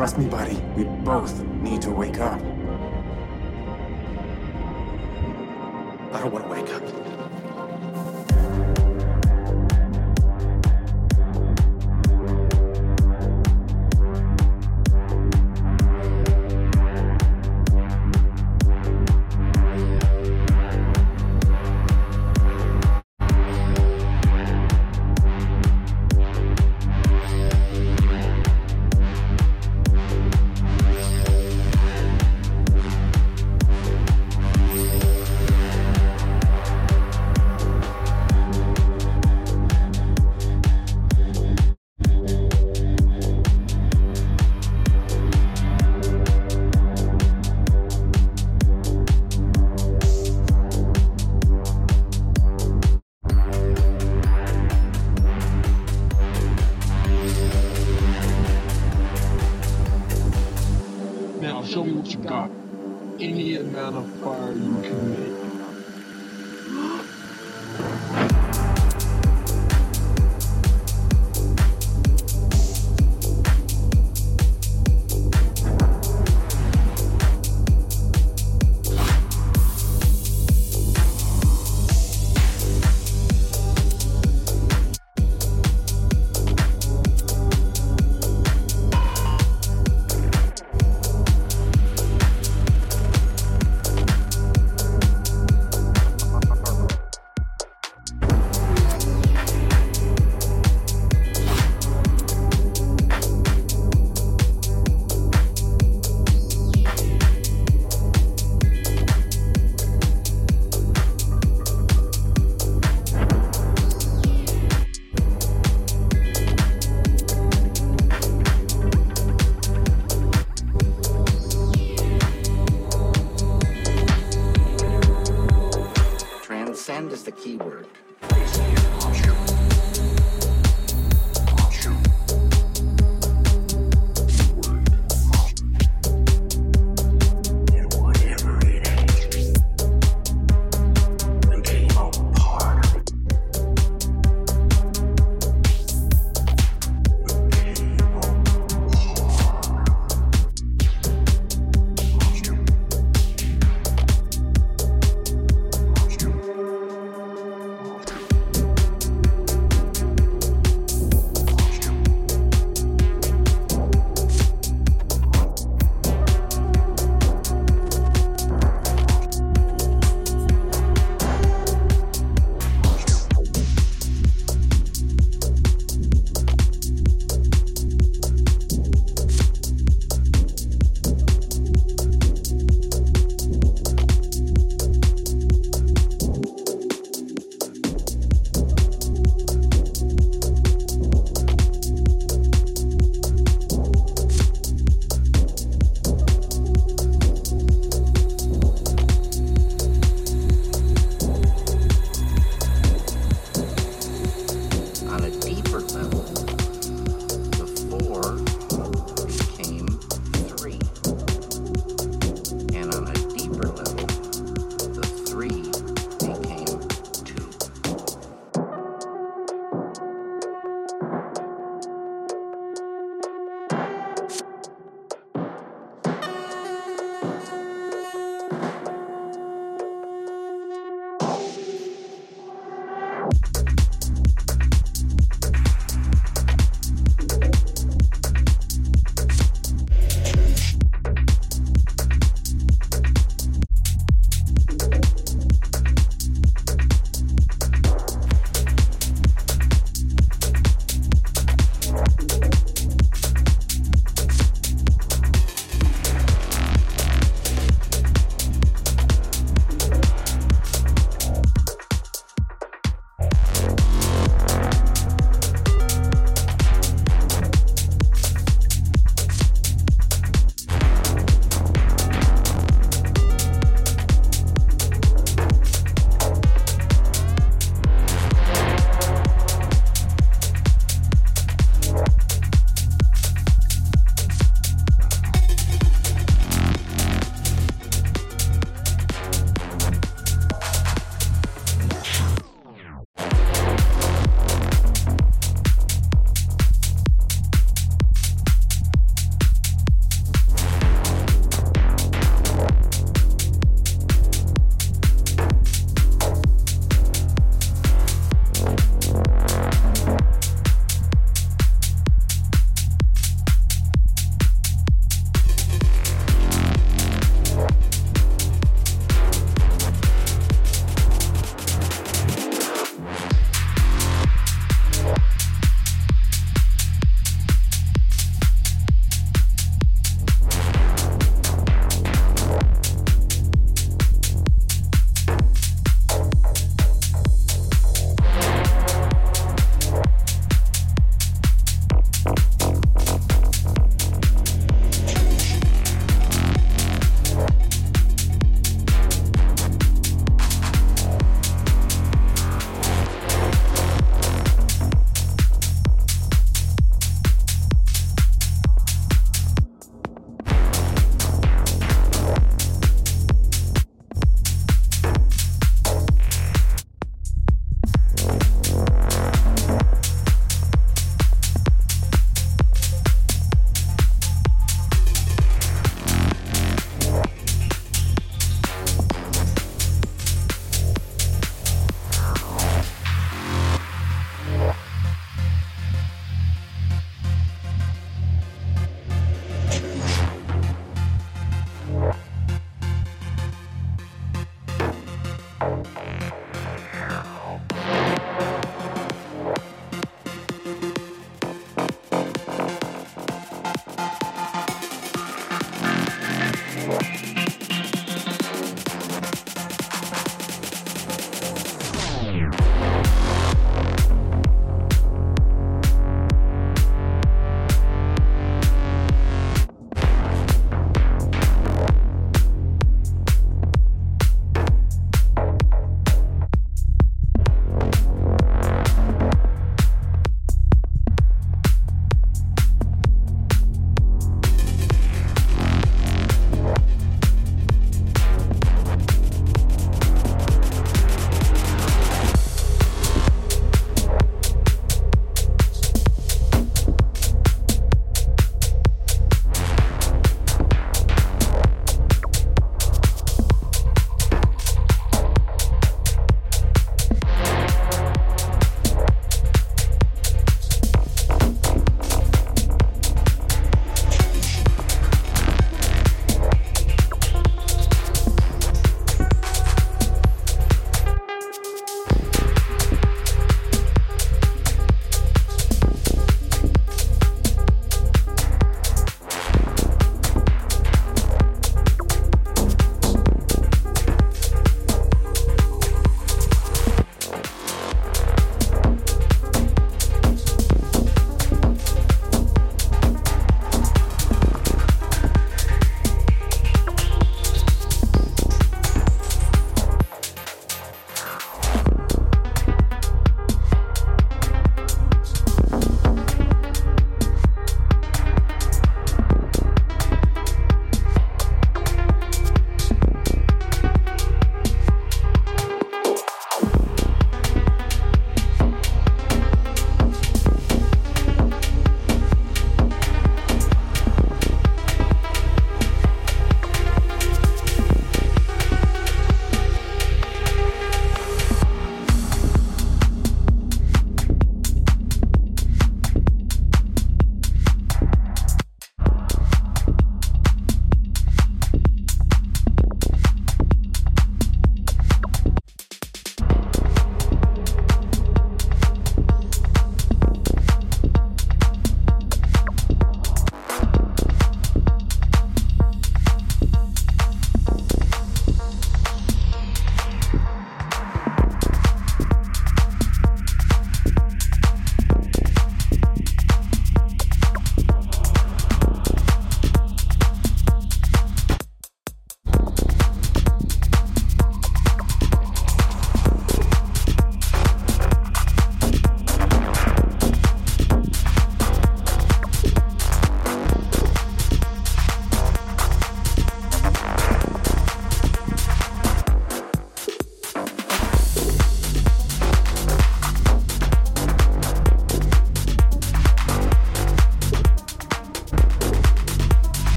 Trust me,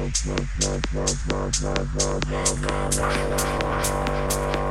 Thank you.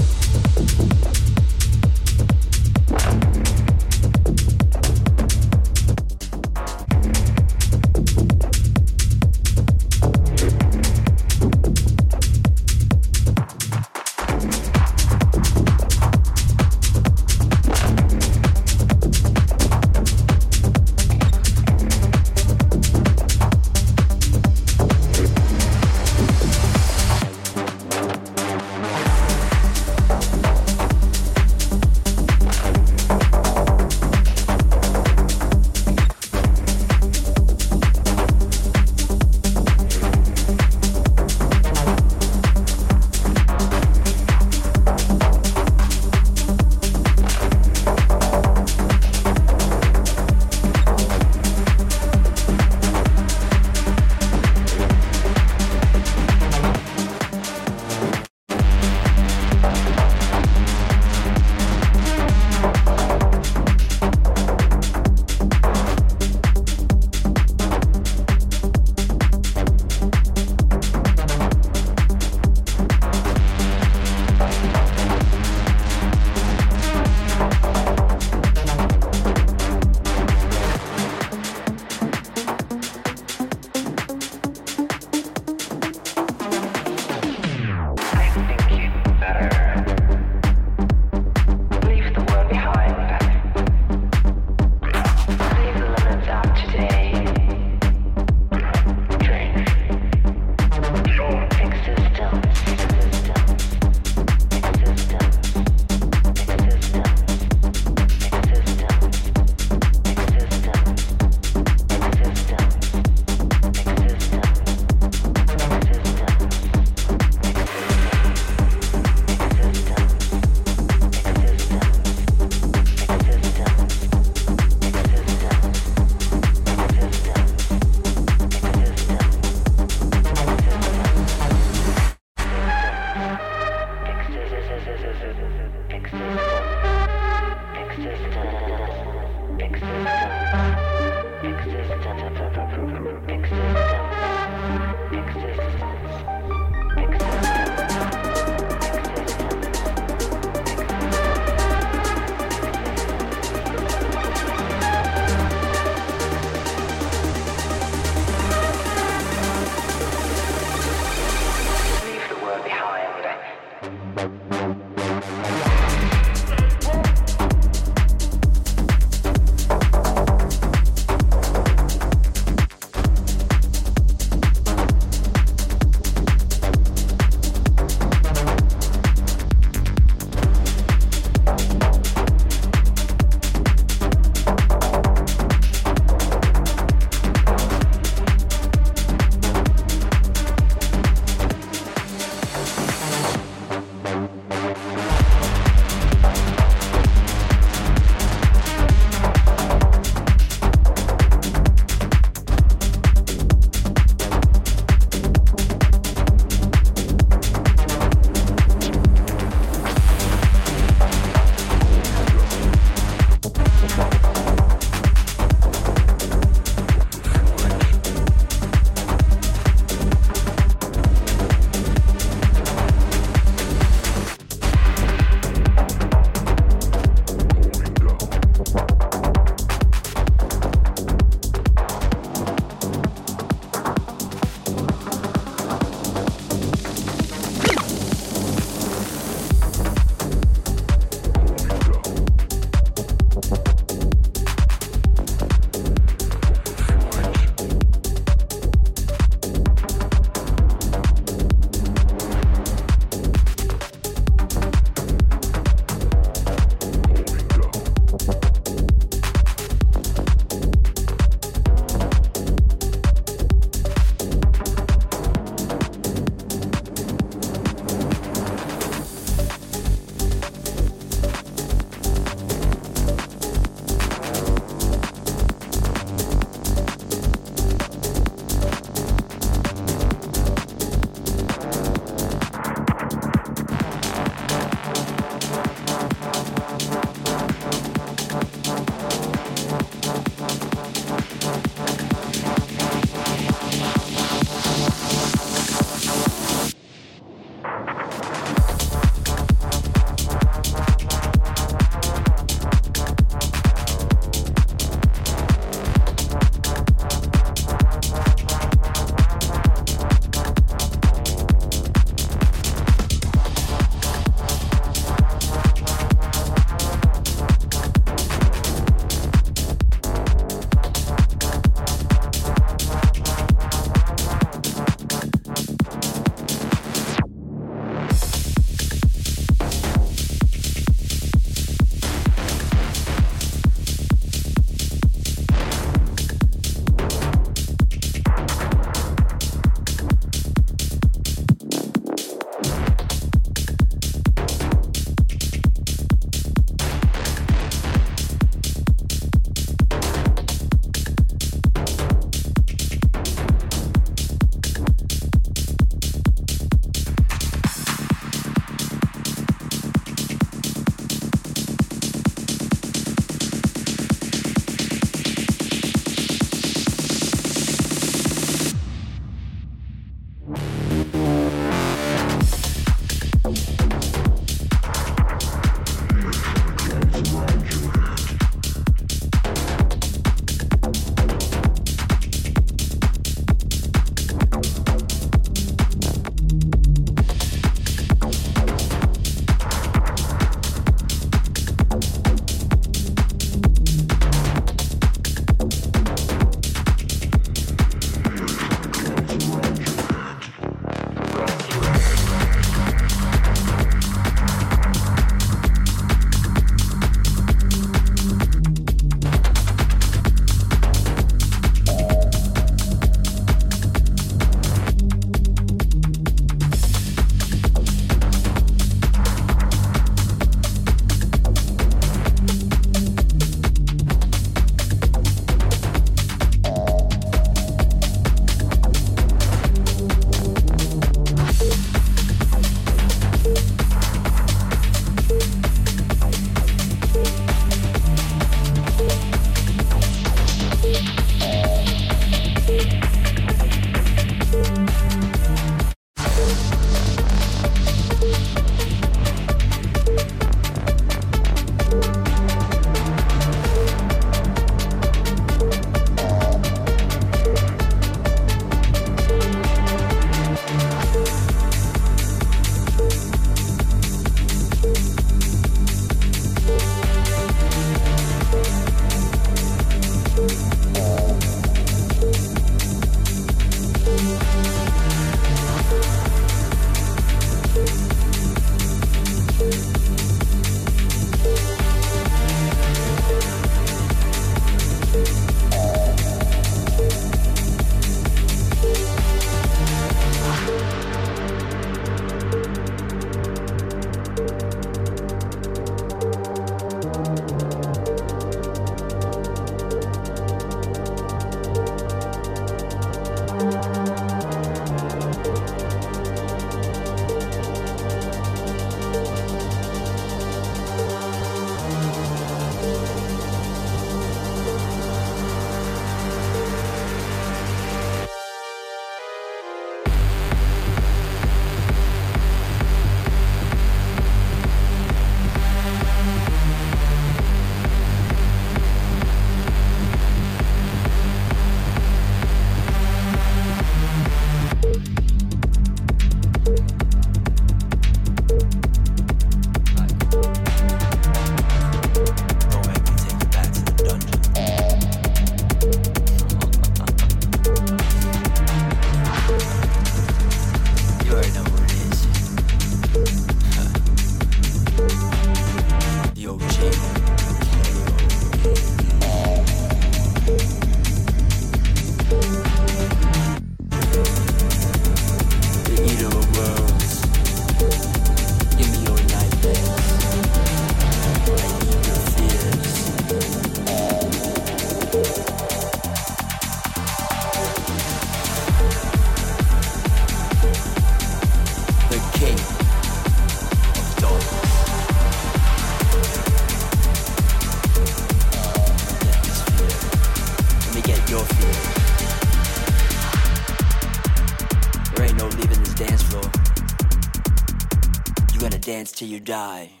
Die.